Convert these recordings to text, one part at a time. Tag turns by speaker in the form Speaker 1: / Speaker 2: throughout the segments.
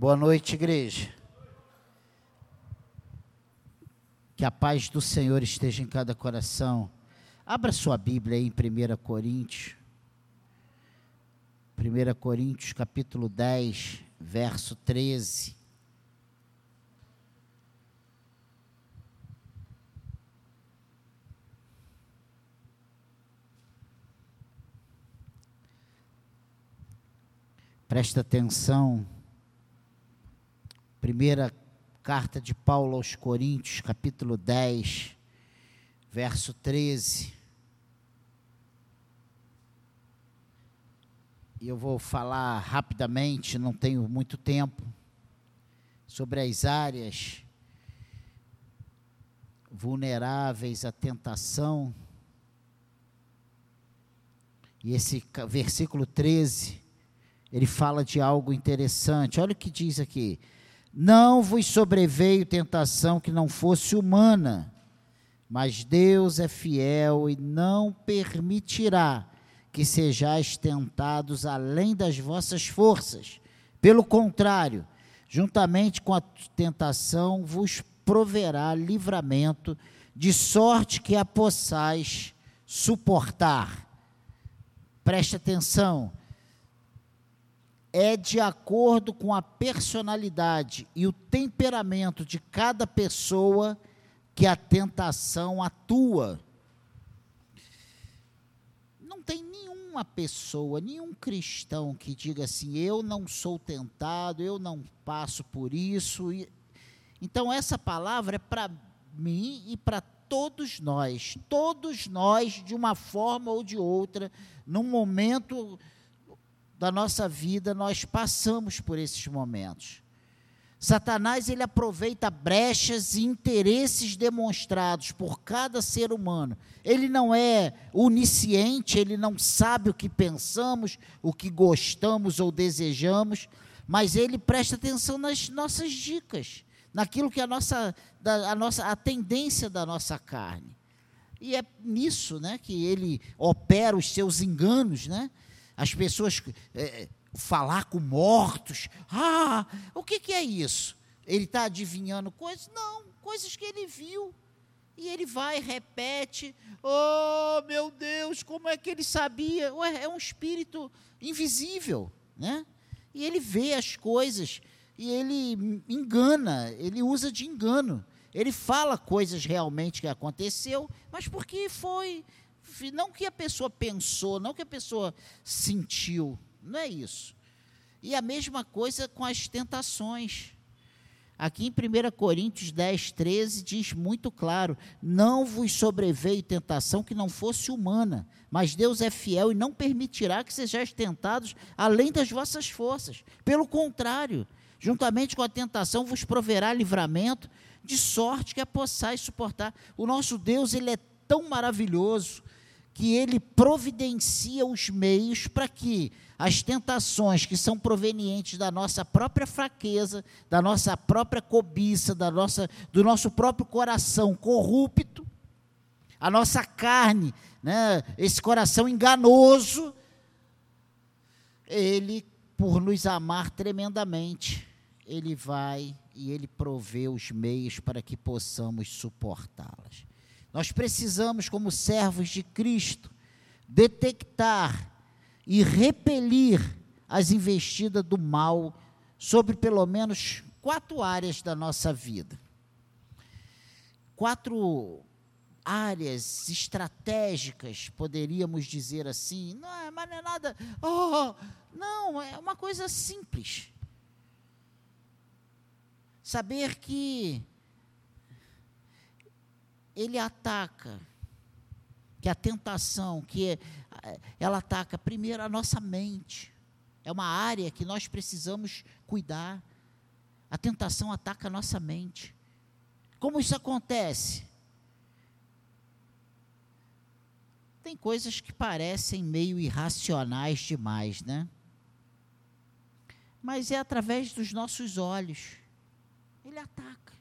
Speaker 1: Boa noite, igreja. Que a paz do Senhor esteja em cada coração. Abra sua Bíblia aí em 1 Coríntios. 1 Coríntios, capítulo 10, verso 13. Presta atenção. Primeira carta de Paulo aos Coríntios, capítulo 10, verso 13. E eu vou falar rapidamente, não tenho muito tempo, sobre as áreas vulneráveis à tentação. E esse versículo 13 ele fala de algo interessante. Olha o que diz aqui: Não vos sobreveio tentação que não fosse humana, mas Deus é fiel e não permitirá que sejais tentados além das vossas forças. Pelo contrário, juntamente com a tentação vos proverá livramento, de sorte que a possais suportar. Preste atenção é de acordo com a personalidade e o temperamento de cada pessoa que a tentação atua. Não tem nenhuma pessoa, nenhum cristão que diga assim: eu não sou tentado, eu não passo por isso. Então, essa palavra é para mim e para todos nós. Todos nós, de uma forma ou de outra, num momento da nossa vida, nós passamos por esses momentos. Satanás ele aproveita brechas e interesses demonstrados por cada ser humano. Ele não é onisciente, ele não sabe o que pensamos, o que gostamos ou desejamos, mas ele presta atenção nas nossas dicas, naquilo que é a nossa, da, a nossa a tendência da nossa carne. E é nisso, né, que ele opera os seus enganos, né? As pessoas é, falar com mortos. Ah, o que, que é isso? Ele está adivinhando coisas? Não, coisas que ele viu. E ele vai, repete. Oh, meu Deus, como é que ele sabia? Ué, é um espírito invisível, né? E ele vê as coisas e ele engana, ele usa de engano. Ele fala coisas realmente que aconteceu, mas porque foi não que a pessoa pensou, não que a pessoa sentiu, não é isso. E a mesma coisa com as tentações. Aqui em 1 Coríntios 10, 13 diz muito claro: Não vos sobreveio tentação que não fosse humana, mas Deus é fiel e não permitirá que sejais tentados além das vossas forças. Pelo contrário, juntamente com a tentação vos proverá livramento, de sorte que a possais suportar. O nosso Deus, ele é tão maravilhoso, que ele providencia os meios para que as tentações que são provenientes da nossa própria fraqueza, da nossa própria cobiça, da nossa, do nosso próprio coração corrupto, a nossa carne, né, esse coração enganoso, ele, por nos amar tremendamente, ele vai e ele provê os meios para que possamos suportá-las. Nós precisamos, como servos de Cristo, detectar e repelir as investidas do mal sobre pelo menos quatro áreas da nossa vida. Quatro áreas estratégicas, poderíamos dizer assim. Não, é, mas não é nada. Oh, não, é uma coisa simples. Saber que ele ataca, que a tentação, que é, ela ataca primeiro a nossa mente. É uma área que nós precisamos cuidar. A tentação ataca a nossa mente. Como isso acontece? Tem coisas que parecem meio irracionais demais, né? Mas é através dos nossos olhos. Ele ataca.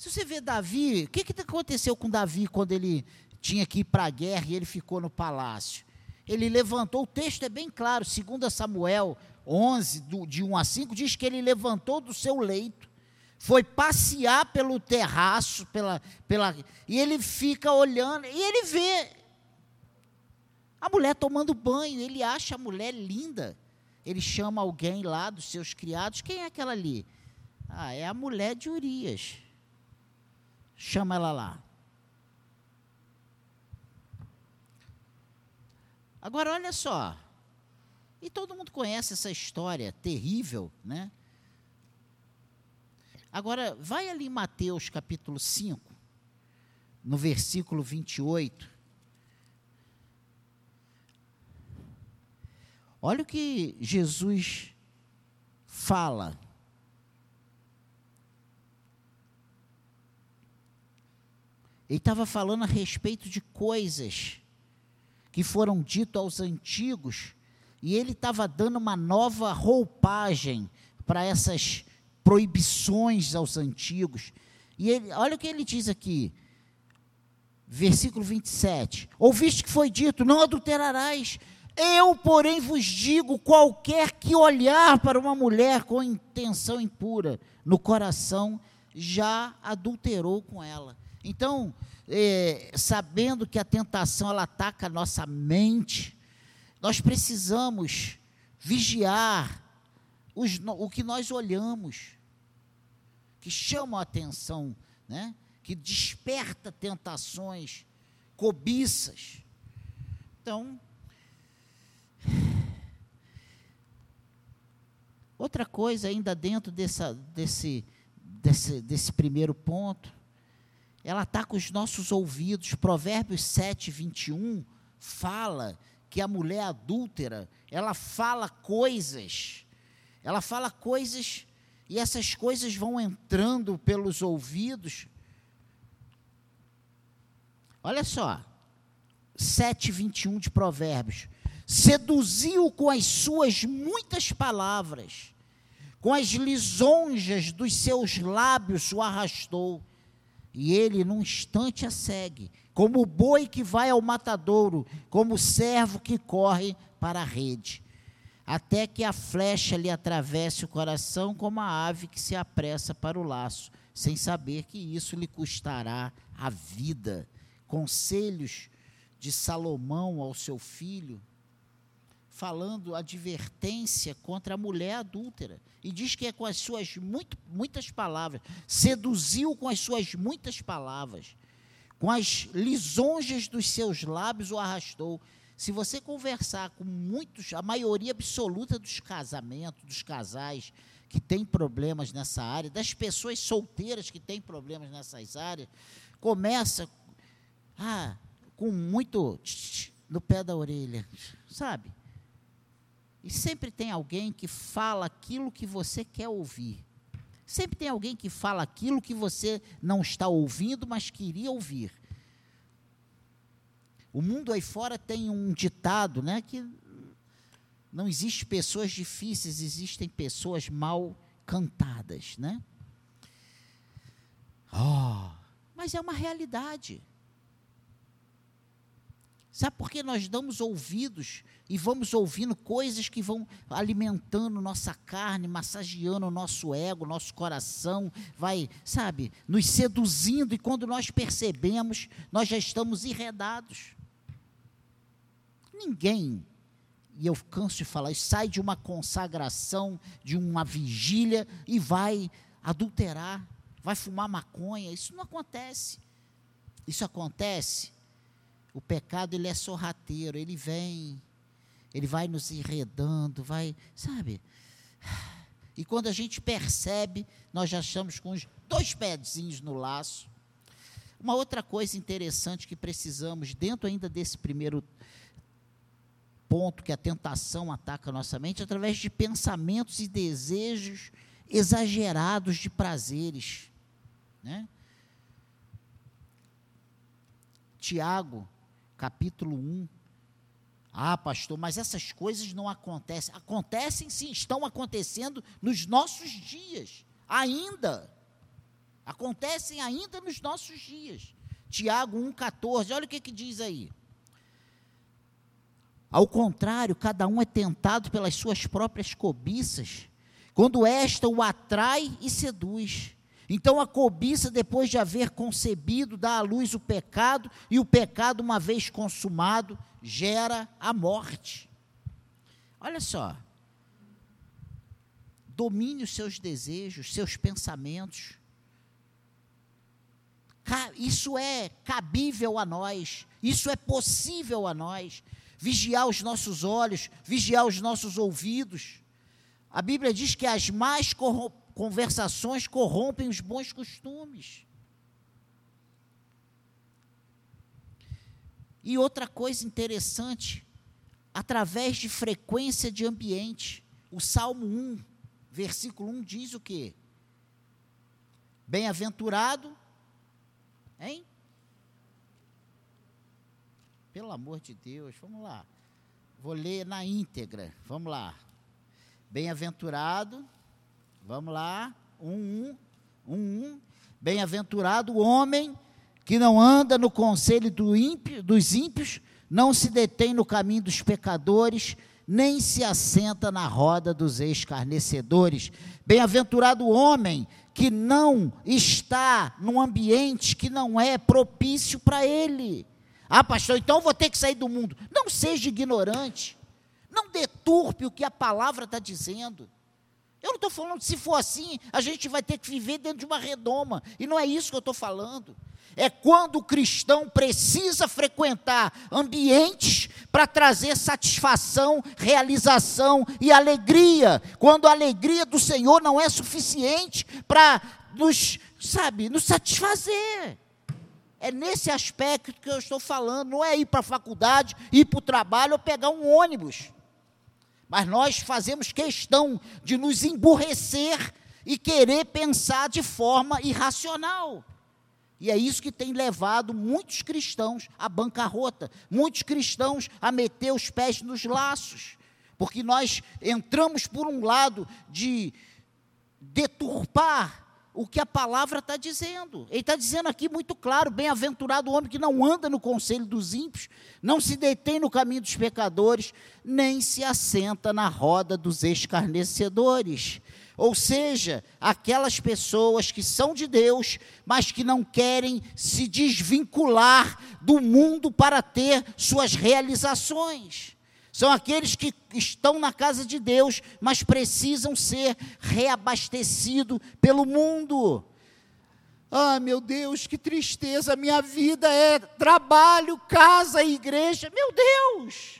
Speaker 1: Se você vê Davi, o que, que aconteceu com Davi quando ele tinha que ir para a guerra e ele ficou no palácio? Ele levantou, o texto é bem claro, 2 Samuel 11, do, de 1 a 5, diz que ele levantou do seu leito, foi passear pelo terraço, pela, pela, e ele fica olhando, e ele vê a mulher tomando banho, ele acha a mulher linda. Ele chama alguém lá dos seus criados, quem é aquela ali? Ah, é a mulher de Urias. Chama ela lá. Agora olha só. E todo mundo conhece essa história terrível, né? Agora, vai ali em Mateus capítulo 5, no versículo 28. Olha o que Jesus fala. Ele estava falando a respeito de coisas que foram ditas aos antigos, e ele estava dando uma nova roupagem para essas proibições aos antigos. E ele, olha o que ele diz aqui, versículo 27. Ouviste que foi dito: não adulterarás. Eu, porém, vos digo: qualquer que olhar para uma mulher com intenção impura no coração, já adulterou com ela. Então, é, sabendo que a tentação ela ataca a nossa mente, nós precisamos vigiar os, o que nós olhamos, que chamam a atenção, né? que desperta tentações, cobiças. Então, outra coisa ainda dentro dessa, desse, desse, desse primeiro ponto, ela está com os nossos ouvidos. Provérbios 7, 21 fala que a mulher adúltera, ela fala coisas, ela fala coisas, e essas coisas vão entrando pelos ouvidos. Olha só, 7, 21 de Provérbios. Seduziu com as suas muitas palavras, com as lisonjas dos seus lábios o arrastou e ele, num instante, a segue, como o boi que vai ao matadouro, como o servo que corre para a rede, até que a flecha lhe atravesse o coração, como a ave que se apressa para o laço, sem saber que isso lhe custará a vida. Conselhos de Salomão ao seu filho, falando advertência contra a mulher adúltera. E diz que é com as suas muito, muitas palavras, seduziu com as suas muitas palavras, com as lisonjas dos seus lábios o arrastou. Se você conversar com muitos, a maioria absoluta dos casamentos, dos casais que têm problemas nessa área, das pessoas solteiras que têm problemas nessas áreas, começa ah, com muito no pé da orelha, sabe? E sempre tem alguém que fala aquilo que você quer ouvir. Sempre tem alguém que fala aquilo que você não está ouvindo, mas queria ouvir. O mundo aí fora tem um ditado, né, que não existe pessoas difíceis, existem pessoas mal cantadas, né? Oh, mas é uma realidade. Sabe por que nós damos ouvidos e vamos ouvindo coisas que vão alimentando nossa carne, massageando o nosso ego, nosso coração, vai, sabe, nos seduzindo e quando nós percebemos, nós já estamos enredados. Ninguém, e eu canso de falar, sai de uma consagração, de uma vigília e vai adulterar, vai fumar maconha. Isso não acontece. Isso acontece o pecado ele é sorrateiro, ele vem, ele vai nos enredando, vai, sabe? E quando a gente percebe, nós já estamos com os dois pezinhos no laço. Uma outra coisa interessante que precisamos, dentro ainda desse primeiro ponto que a tentação ataca a nossa mente, através de pensamentos e desejos exagerados de prazeres. Né? Tiago capítulo 1. Ah, pastor, mas essas coisas não acontecem. Acontecem sim, estão acontecendo nos nossos dias, ainda. Acontecem ainda nos nossos dias. Tiago 1,14, olha o que, que diz aí. Ao contrário, cada um é tentado pelas suas próprias cobiças, quando esta o atrai e seduz. Então a cobiça, depois de haver concebido, dá à luz o pecado, e o pecado, uma vez consumado, gera a morte. Olha só. Domine os seus desejos, seus pensamentos. Isso é cabível a nós, isso é possível a nós. Vigiar os nossos olhos, vigiar os nossos ouvidos. A Bíblia diz que as más conversações corrompem os bons costumes. E outra coisa interessante, através de frequência de ambiente. O Salmo 1, versículo 1 diz o quê? Bem-aventurado, hein? Pelo amor de Deus, vamos lá. Vou ler na íntegra, vamos lá. Bem-aventurado, vamos lá, um, um, um. Bem-aventurado o homem que não anda no conselho do ímpio, dos ímpios, não se detém no caminho dos pecadores, nem se assenta na roda dos escarnecedores. Bem-aventurado o homem que não está num ambiente que não é propício para ele. Ah, pastor, então vou ter que sair do mundo. Não seja ignorante. Não deturpe o que a palavra está dizendo. Eu não estou falando, se for assim, a gente vai ter que viver dentro de uma redoma. E não é isso que eu estou falando é quando o cristão precisa frequentar ambientes para trazer satisfação, realização e alegria. Quando a alegria do Senhor não é suficiente para nos, sabe, nos satisfazer. É nesse aspecto que eu estou falando, não é ir para a faculdade, ir para o trabalho ou pegar um ônibus. Mas nós fazemos questão de nos emburrecer e querer pensar de forma irracional. E é isso que tem levado muitos cristãos à bancarrota, muitos cristãos a meter os pés nos laços, porque nós entramos por um lado de deturpar o que a palavra está dizendo. Ele está dizendo aqui muito claro: bem-aventurado o homem que não anda no conselho dos ímpios, não se detém no caminho dos pecadores, nem se assenta na roda dos escarnecedores. Ou seja, aquelas pessoas que são de Deus, mas que não querem se desvincular do mundo para ter suas realizações. São aqueles que estão na casa de Deus, mas precisam ser reabastecidos pelo mundo. Ah, meu Deus, que tristeza! Minha vida é trabalho, casa e igreja. Meu Deus!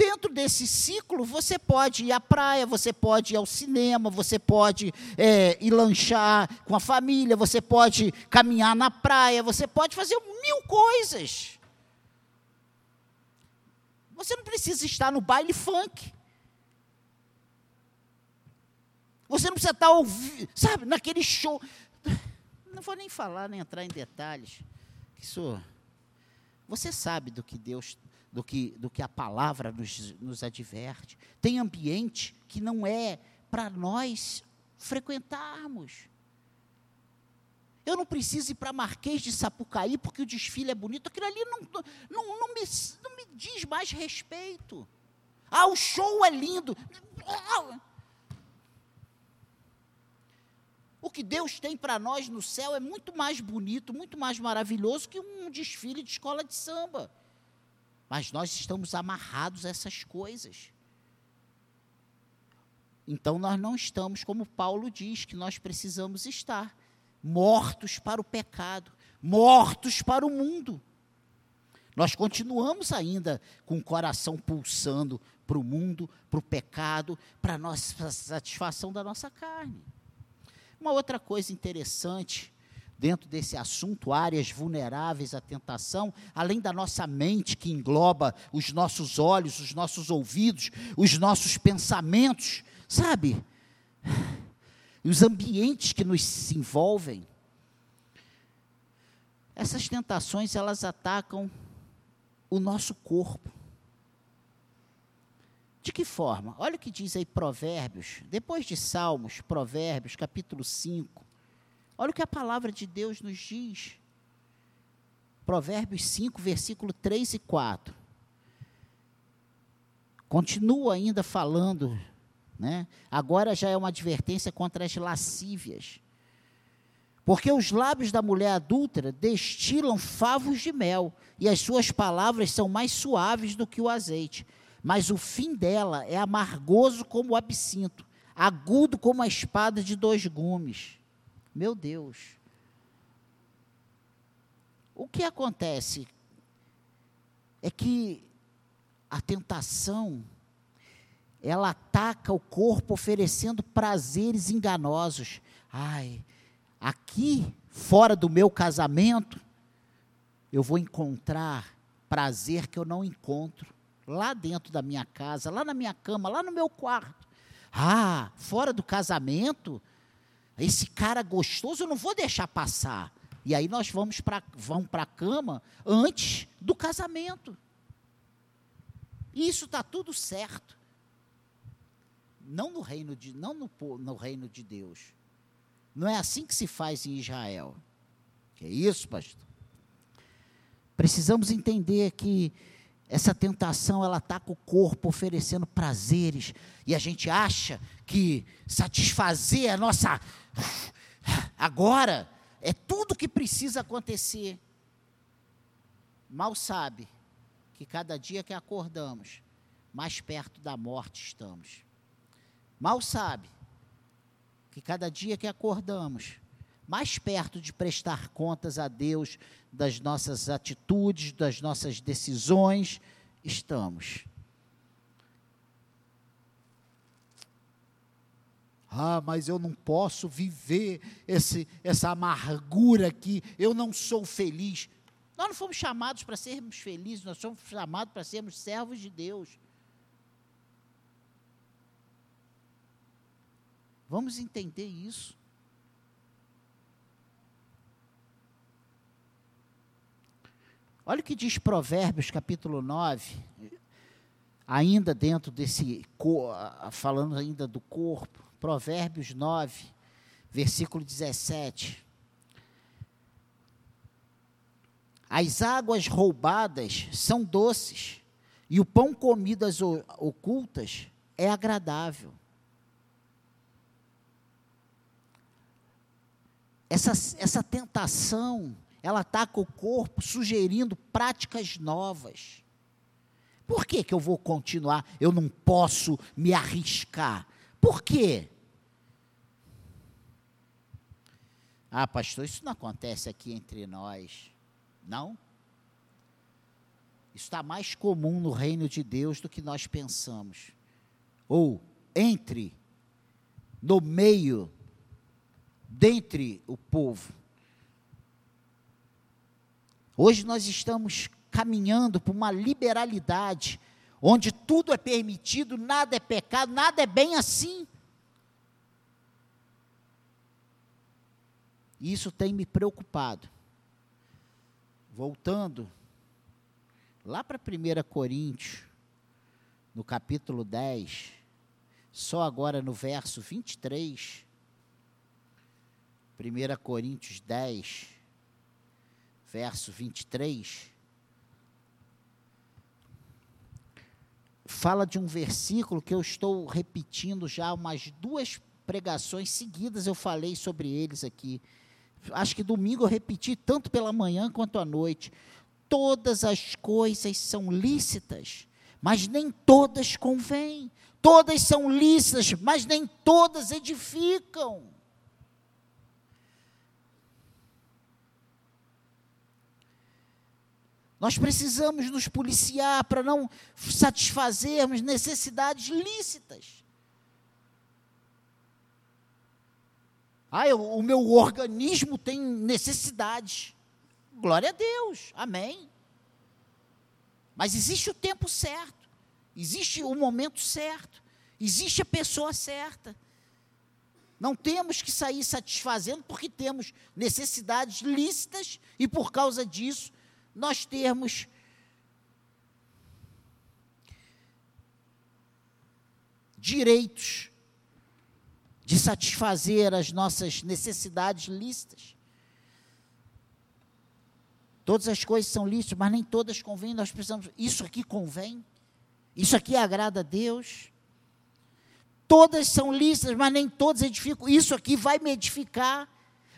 Speaker 1: Dentro desse ciclo, você pode ir à praia, você pode ir ao cinema, você pode é, ir lanchar com a família, você pode caminhar na praia, você pode fazer mil coisas. Você não precisa estar no baile funk. Você não precisa estar ouvindo, sabe, naquele show. Não vou nem falar, nem entrar em detalhes. Isso, você sabe do que Deus do que, do que a palavra nos, nos adverte. Tem ambiente que não é para nós frequentarmos. Eu não preciso ir para Marquês de Sapucaí porque o desfile é bonito. Aquilo ali não, não, não, me, não me diz mais respeito. Ah, o show é lindo. O que Deus tem para nós no céu é muito mais bonito, muito mais maravilhoso que um desfile de escola de samba. Mas nós estamos amarrados a essas coisas. Então nós não estamos, como Paulo diz, que nós precisamos estar mortos para o pecado, mortos para o mundo. Nós continuamos ainda com o coração pulsando para o mundo, para o pecado, para a nossa satisfação da nossa carne. Uma outra coisa interessante dentro desse assunto, áreas vulneráveis à tentação, além da nossa mente que engloba os nossos olhos, os nossos ouvidos, os nossos pensamentos, sabe? Os ambientes que nos envolvem. Essas tentações, elas atacam o nosso corpo. De que forma? Olha o que diz aí Provérbios, depois de Salmos, Provérbios, capítulo 5, Olha o que a palavra de Deus nos diz. Provérbios 5, versículo 3 e 4. Continua ainda falando, né? Agora já é uma advertência contra as lascívias. Porque os lábios da mulher adúltera destilam favos de mel, e as suas palavras são mais suaves do que o azeite. Mas o fim dela é amargoso como o absinto, agudo como a espada de dois gumes. Meu Deus. O que acontece é que a tentação ela ataca o corpo oferecendo prazeres enganosos. Ai, aqui fora do meu casamento eu vou encontrar prazer que eu não encontro lá dentro da minha casa, lá na minha cama, lá no meu quarto. Ah, fora do casamento, esse cara gostoso eu não vou deixar passar. E aí nós vamos para vamos a cama antes do casamento. Isso está tudo certo. Não no reino de, não no, no reino de Deus. Não é assim que se faz em Israel. Que é isso, pastor? Precisamos entender que essa tentação ela ataca o corpo oferecendo prazeres e a gente acha que satisfazer a nossa agora é tudo que precisa acontecer. Mal sabe que cada dia que acordamos, mais perto da morte estamos. Mal sabe que cada dia que acordamos, mais perto de prestar contas a Deus das nossas atitudes, das nossas decisões, estamos. Ah, mas eu não posso viver esse, essa amargura aqui, eu não sou feliz. Nós não fomos chamados para sermos felizes, nós somos chamados para sermos servos de Deus. Vamos entender isso. Olha o que diz Provérbios capítulo 9, ainda dentro desse, falando ainda do corpo, Provérbios 9, versículo 17. As águas roubadas são doces, e o pão comido às ocultas é agradável. Essa, essa tentação ela ataca o corpo sugerindo práticas novas. Por que, que eu vou continuar? Eu não posso me arriscar. Por quê? Ah, pastor, isso não acontece aqui entre nós. Não? Isso está mais comum no reino de Deus do que nós pensamos. Ou entre, no meio, dentre o povo. Hoje nós estamos caminhando para uma liberalidade, onde tudo é permitido, nada é pecado, nada é bem assim. Isso tem me preocupado. Voltando lá para 1 Coríntios, no capítulo 10, só agora no verso 23, 1 Coríntios 10, verso 23, fala de um versículo que eu estou repetindo já umas duas pregações seguidas, eu falei sobre eles aqui. Acho que domingo eu repeti tanto pela manhã quanto à noite. Todas as coisas são lícitas, mas nem todas convêm. Todas são lícitas, mas nem todas edificam. Nós precisamos nos policiar para não satisfazermos necessidades lícitas. Ah, eu, o meu organismo tem necessidades. Glória a Deus, amém. Mas existe o tempo certo, existe o momento certo, existe a pessoa certa. Não temos que sair satisfazendo porque temos necessidades lícitas e por causa disso nós termos direitos de satisfazer as nossas necessidades lícitas. Todas as coisas são lícitas, mas nem todas convêm. Nós precisamos. Isso aqui convém? Isso aqui agrada a Deus? Todas são lícitas, mas nem todas edificam. Isso aqui vai me edificar.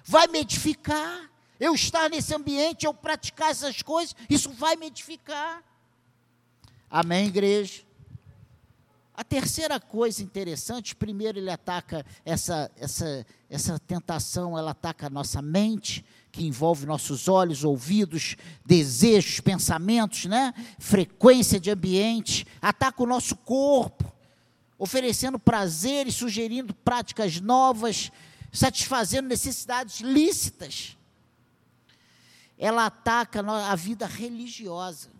Speaker 1: Vai me edificar. Eu estar nesse ambiente, eu praticar essas coisas, isso vai me edificar. Amém, igreja? A terceira coisa interessante, primeiro ele ataca essa, essa, essa tentação, ela ataca a nossa mente, que envolve nossos olhos, ouvidos, desejos, pensamentos, né? frequência de ambiente, ataca o nosso corpo, oferecendo prazer e sugerindo práticas novas, satisfazendo necessidades lícitas. Ela ataca a vida religiosa.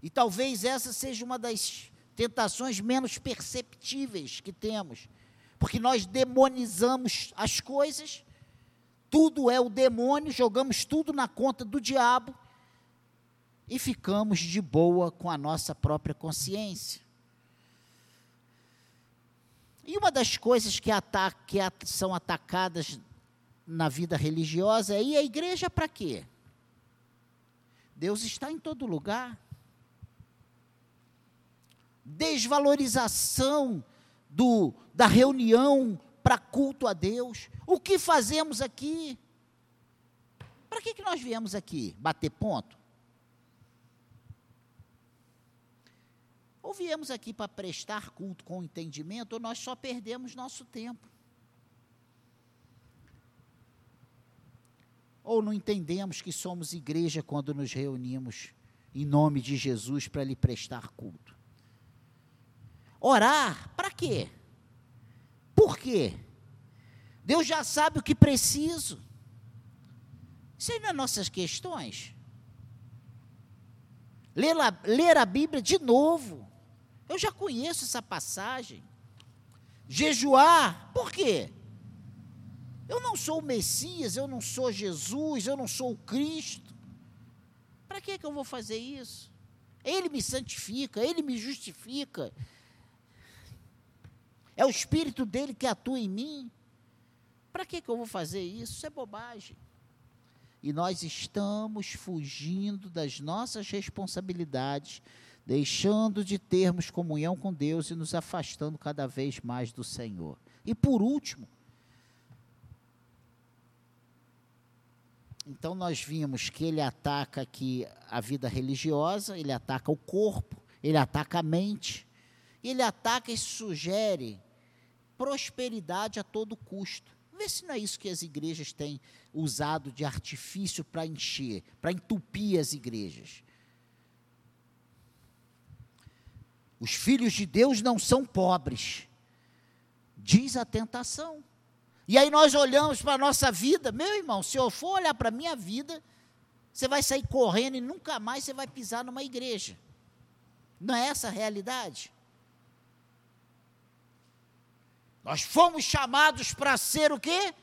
Speaker 1: E talvez essa seja uma das tentações menos perceptíveis que temos, porque nós demonizamos as coisas tudo é o demônio, jogamos tudo na conta do diabo e ficamos de boa com a nossa própria consciência. E uma das coisas que, ataca, que são atacadas na vida religiosa e a igreja para quê? Deus está em todo lugar. Desvalorização do, da reunião para culto a Deus. O que fazemos aqui? Para que, que nós viemos aqui? Bater ponto? Ou viemos aqui para prestar culto com entendimento, ou nós só perdemos nosso tempo. Ou não entendemos que somos igreja quando nos reunimos em nome de Jesus para lhe prestar culto. Orar, para quê? Por quê? Deus já sabe o que preciso. Isso aí não é nossas questões. Ler a, ler a Bíblia de novo. Eu já conheço essa passagem. Jejuar, por quê? Eu não sou o Messias, eu não sou Jesus, eu não sou o Cristo. Para que, que eu vou fazer isso? Ele me santifica, ele me justifica, é o Espírito dele que atua em mim. Para que, que eu vou fazer isso? Isso é bobagem. E nós estamos fugindo das nossas responsabilidades, deixando de termos comunhão com Deus e nos afastando cada vez mais do Senhor. E por último, então nós vimos que ele ataca aqui a vida religiosa, ele ataca o corpo, ele ataca a mente, ele ataca e sugere prosperidade a todo custo. Vê se não é isso que as igrejas têm usado de artifício para encher, para entupir as igrejas. Os filhos de Deus não são pobres, diz a tentação. E aí nós olhamos para a nossa vida, meu irmão, se eu for olhar para a minha vida, você vai sair correndo e nunca mais você vai pisar numa igreja. Não é essa a realidade? Nós fomos chamados para ser o quê?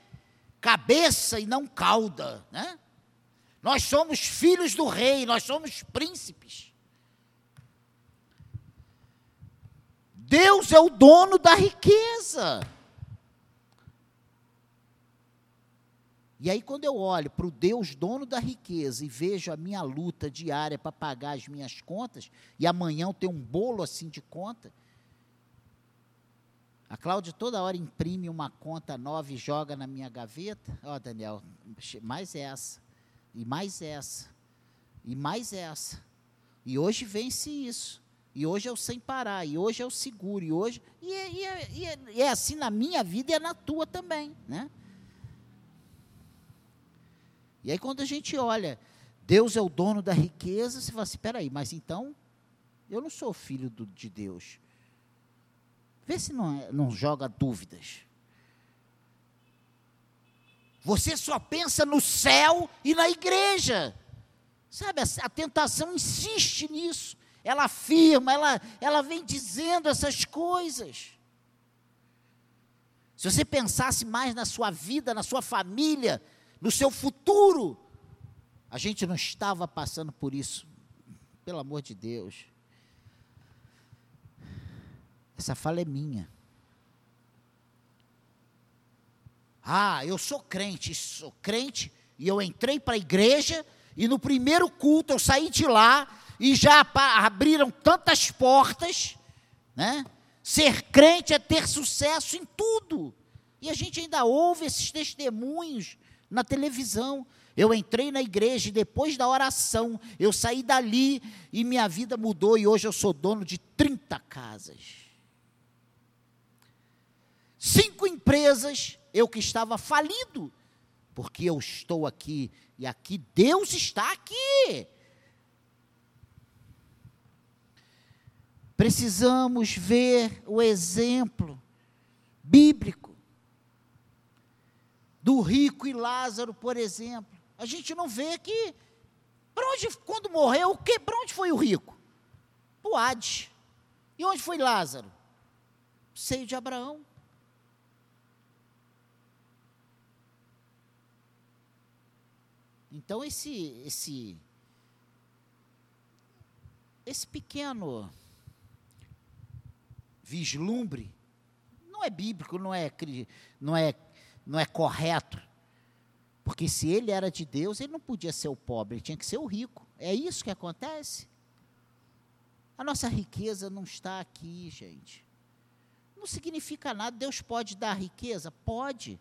Speaker 1: Cabeça e não cauda, né? Nós somos filhos do rei, nós somos príncipes. Deus é o dono da riqueza. E aí, quando eu olho para o Deus dono da riqueza e vejo a minha luta diária para pagar as minhas contas, e amanhã eu tenho um bolo assim de conta, a Cláudia toda hora imprime uma conta nova e joga na minha gaveta. Ó, oh, Daniel, mais essa, e mais essa, e mais essa. E hoje vence isso. E hoje é o sem parar, e hoje é o seguro, e hoje. E é, e é, e é, e é assim na minha vida e é na tua também, né? E aí quando a gente olha, Deus é o dono da riqueza, você fala assim, espera aí, mas então eu não sou filho do, de Deus. Vê se não, é, não joga dúvidas. Você só pensa no céu e na igreja. Sabe, a tentação insiste nisso. Ela afirma, ela, ela vem dizendo essas coisas. Se você pensasse mais na sua vida, na sua família, no seu futuro, a gente não estava passando por isso. Pelo amor de Deus. Essa fala é minha. Ah, eu sou crente, sou crente, e eu entrei para a igreja, e no primeiro culto eu saí de lá, e já abriram tantas portas, né? Ser crente é ter sucesso em tudo. E a gente ainda ouve esses testemunhos na televisão. Eu entrei na igreja e depois da oração, eu saí dali e minha vida mudou e hoje eu sou dono de 30 casas. Cinco empresas, eu que estava falido, porque eu estou aqui e aqui Deus está aqui. Precisamos ver o exemplo bíblico do rico e Lázaro, por exemplo. A gente não vê que para onde quando morreu, que para onde foi o rico? Para o Hades. E onde foi Lázaro? Seio de Abraão. Então esse esse esse pequeno vislumbre não é bíblico, não é não é não é correto. Porque se ele era de Deus, ele não podia ser o pobre, ele tinha que ser o rico. É isso que acontece. A nossa riqueza não está aqui, gente. Não significa nada. Deus pode dar riqueza? Pode.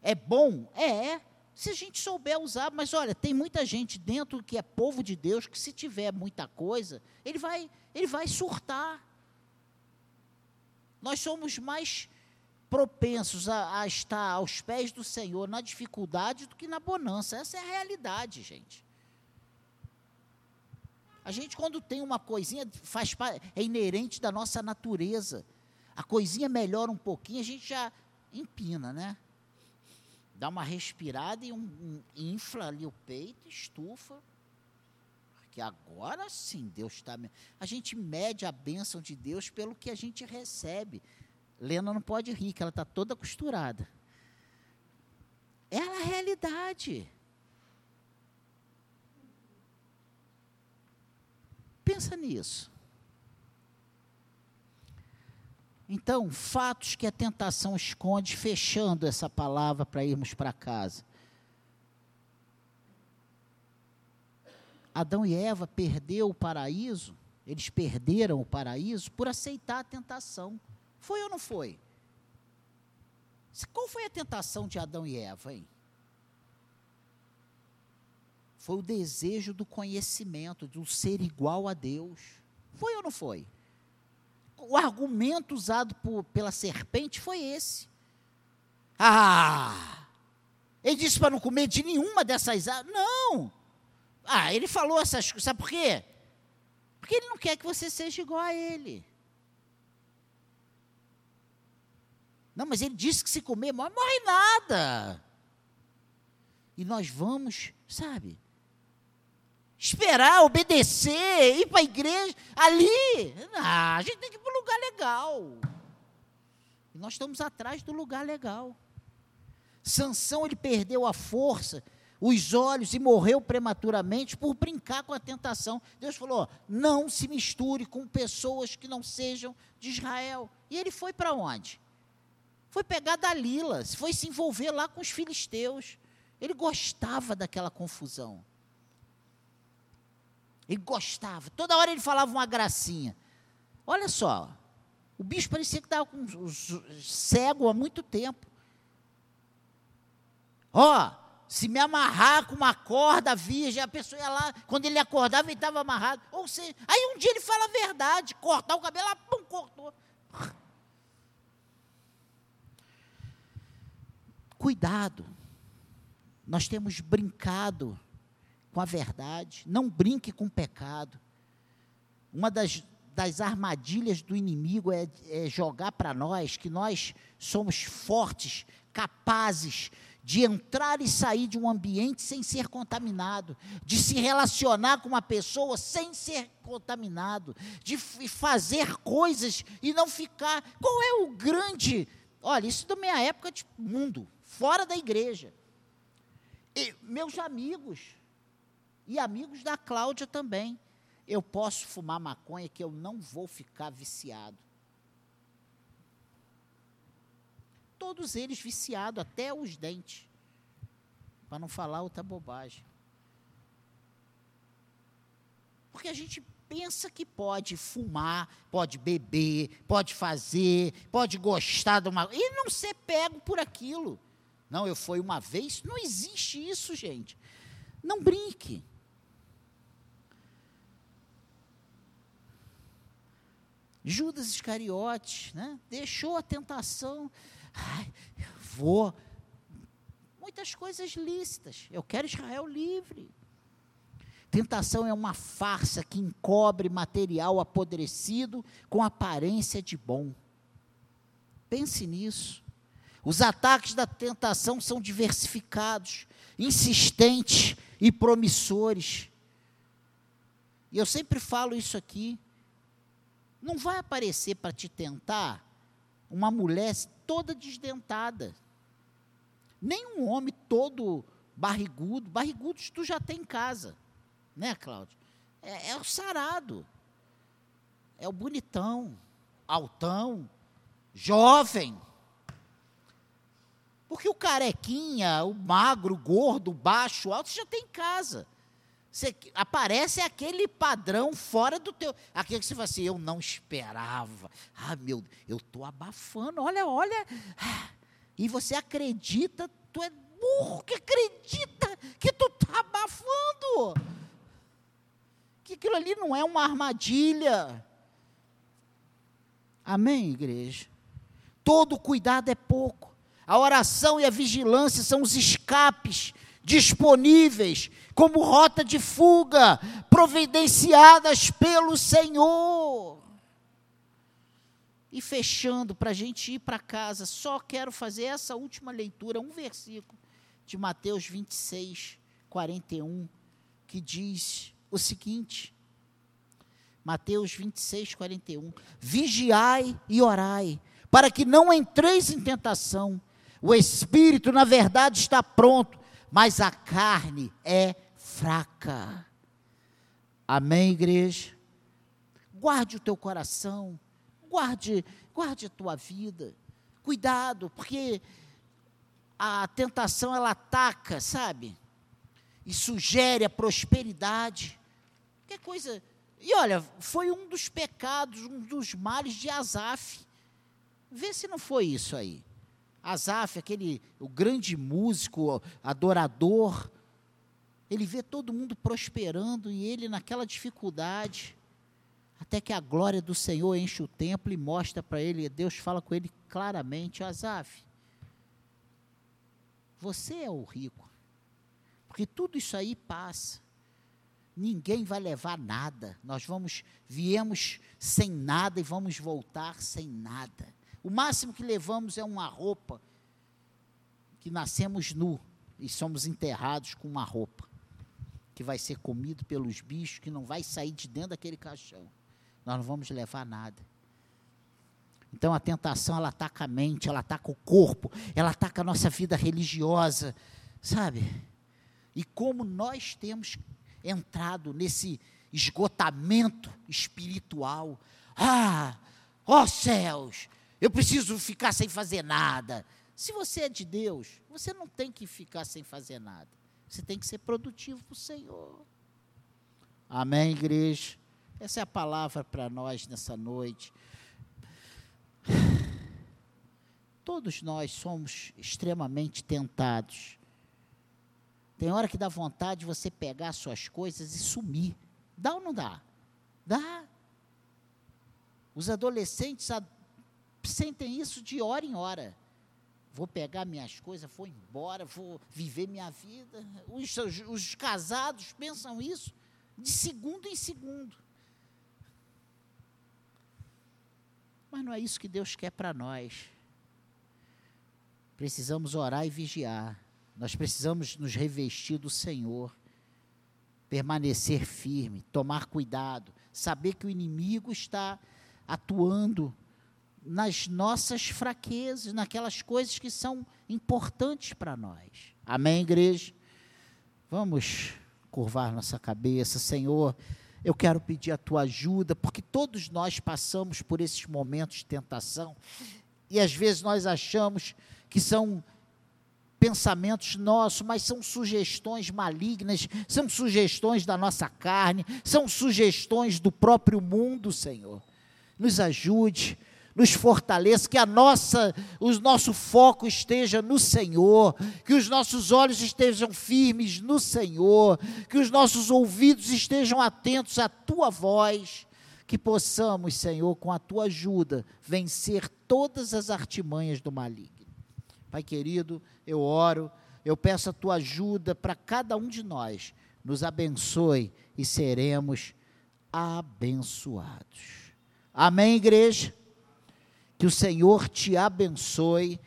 Speaker 1: É bom? É se a gente souber usar, mas olha, tem muita gente dentro que é povo de Deus que se tiver muita coisa, ele vai, ele vai surtar. Nós somos mais propensos a, a estar aos pés do Senhor na dificuldade do que na bonança. Essa é a realidade, gente. A gente, quando tem uma coisinha, faz é inerente da nossa natureza. A coisinha melhora um pouquinho, a gente já empina, né? dá uma respirada e um, um, infla ali o peito, estufa. Porque agora sim Deus está. A gente mede a bênção de Deus pelo que a gente recebe. Lena não pode rir, que ela está toda costurada. É a realidade. Pensa nisso. Então, fatos que a tentação esconde, fechando essa palavra para irmos para casa. Adão e Eva perdeu o paraíso, eles perderam o paraíso por aceitar a tentação. Foi ou não foi? Qual foi a tentação de Adão e Eva, hein? Foi o desejo do conhecimento, do ser igual a Deus. Foi ou não foi? o argumento usado por, pela serpente foi esse. Ah! Ele disse para não comer de nenhuma dessas árvores. Não! Ah, ele falou essas coisas. Sabe por quê? Porque ele não quer que você seja igual a ele. Não, mas ele disse que se comer, morre, morre nada. E nós vamos, sabe, esperar, obedecer, ir para a igreja, ali. Ah, a gente tem que ir para um lugar legal. E nós estamos atrás do lugar legal. Sansão ele perdeu a força, os olhos e morreu prematuramente por brincar com a tentação. Deus falou: não se misture com pessoas que não sejam de Israel. E ele foi para onde? Foi pegar Dalila, foi se envolver lá com os filisteus. Ele gostava daquela confusão. Ele gostava. Toda hora ele falava uma gracinha. Olha só. O bicho parecia que estava cego há muito tempo. Ó, oh, se me amarrar com uma corda virgem, a pessoa ia lá, quando ele acordava, ele estava amarrado. Ou seja, aí um dia ele fala a verdade, cortar o cabelo, ah, pum, cortou. Cuidado. Nós temos brincado com a verdade, não brinque com o pecado. Uma das, das armadilhas do inimigo é, é jogar para nós que nós somos fortes, capazes de entrar e sair de um ambiente sem ser contaminado, de se relacionar com uma pessoa sem ser contaminado, de fazer coisas e não ficar. Qual é o grande. Olha, isso da minha época de mundo, fora da igreja. E meus amigos, e amigos da Cláudia também. Eu posso fumar maconha que eu não vou ficar viciado. todos eles viciados até os dentes. Para não falar outra bobagem. Porque a gente pensa que pode fumar, pode beber, pode fazer, pode gostar de uma. E não ser pego por aquilo. Não, eu fui uma vez. Não existe isso, gente. Não brinque. Judas Iscariotes, né? Deixou a tentação. Ai, vou. Muitas coisas lícitas. Eu quero Israel livre. Tentação é uma farsa que encobre material apodrecido com aparência de bom. Pense nisso. Os ataques da tentação são diversificados, insistentes e promissores. E eu sempre falo isso aqui. Não vai aparecer para te tentar uma mulher toda desdentada. Nem um homem todo barrigudo. Barrigudos tu já tem em casa. Né, Cláudio? É, é o sarado. É o bonitão, altão, jovem. Porque o carequinha, o magro, o gordo, o baixo, o alto, você já tem em casa. Você, aparece aquele padrão fora do teu. Aquele que você fala assim, eu não esperava. Ah, meu, eu estou abafando, olha, olha. E você acredita, tu é burro que acredita que tu está abafando que aquilo ali não é uma armadilha. Amém, igreja? Todo cuidado é pouco. A oração e a vigilância são os escapes disponíveis como rota de fuga, providenciadas pelo Senhor. E fechando, para a gente ir para casa, só quero fazer essa última leitura, um versículo de Mateus 26, 41, que diz: o seguinte, Mateus 26, 41. Vigiai e orai, para que não entreis em tentação. O espírito, na verdade, está pronto, mas a carne é fraca. Amém, igreja? Guarde o teu coração, guarde, guarde a tua vida. Cuidado, porque a tentação ela ataca, sabe? e sugere a prosperidade. Que coisa. E olha, foi um dos pecados, um dos males de Asaf. Vê se não foi isso aí. Asaf, aquele o grande músico, adorador, ele vê todo mundo prosperando e ele naquela dificuldade, até que a glória do Senhor enche o templo e mostra para ele, Deus fala com ele claramente, Asaf, você é o rico. Porque tudo isso aí passa. Ninguém vai levar nada. Nós vamos, viemos sem nada e vamos voltar sem nada. O máximo que levamos é uma roupa, que nascemos nu e somos enterrados com uma roupa, que vai ser comido pelos bichos, que não vai sair de dentro daquele caixão. Nós não vamos levar nada. Então a tentação ela ataca a mente, ela ataca o corpo, ela ataca a nossa vida religiosa, sabe? e como nós temos entrado nesse esgotamento espiritual. Ah, ó céus, eu preciso ficar sem fazer nada. Se você é de Deus, você não tem que ficar sem fazer nada. Você tem que ser produtivo para o Senhor. Amém, igreja? Essa é a palavra para nós nessa noite. Todos nós somos extremamente tentados tem hora que dá vontade de você pegar suas coisas e sumir. Dá ou não dá? Dá. Os adolescentes sentem isso de hora em hora. Vou pegar minhas coisas, vou embora, vou viver minha vida. Os, os, os casados pensam isso de segundo em segundo. Mas não é isso que Deus quer para nós. Precisamos orar e vigiar. Nós precisamos nos revestir do Senhor, permanecer firme, tomar cuidado, saber que o inimigo está atuando nas nossas fraquezas, naquelas coisas que são importantes para nós. Amém, igreja? Vamos curvar nossa cabeça, Senhor. Eu quero pedir a tua ajuda, porque todos nós passamos por esses momentos de tentação e às vezes nós achamos que são pensamentos nossos, mas são sugestões malignas, são sugestões da nossa carne, são sugestões do próprio mundo, Senhor. Nos ajude, nos fortaleça, que a nossa, o nosso foco esteja no Senhor, que os nossos olhos estejam firmes no Senhor, que os nossos ouvidos estejam atentos à tua voz, que possamos, Senhor, com a tua ajuda, vencer todas as artimanhas do maligno. Pai querido, eu oro, eu peço a tua ajuda para cada um de nós. Nos abençoe e seremos abençoados. Amém, igreja? Que o Senhor te abençoe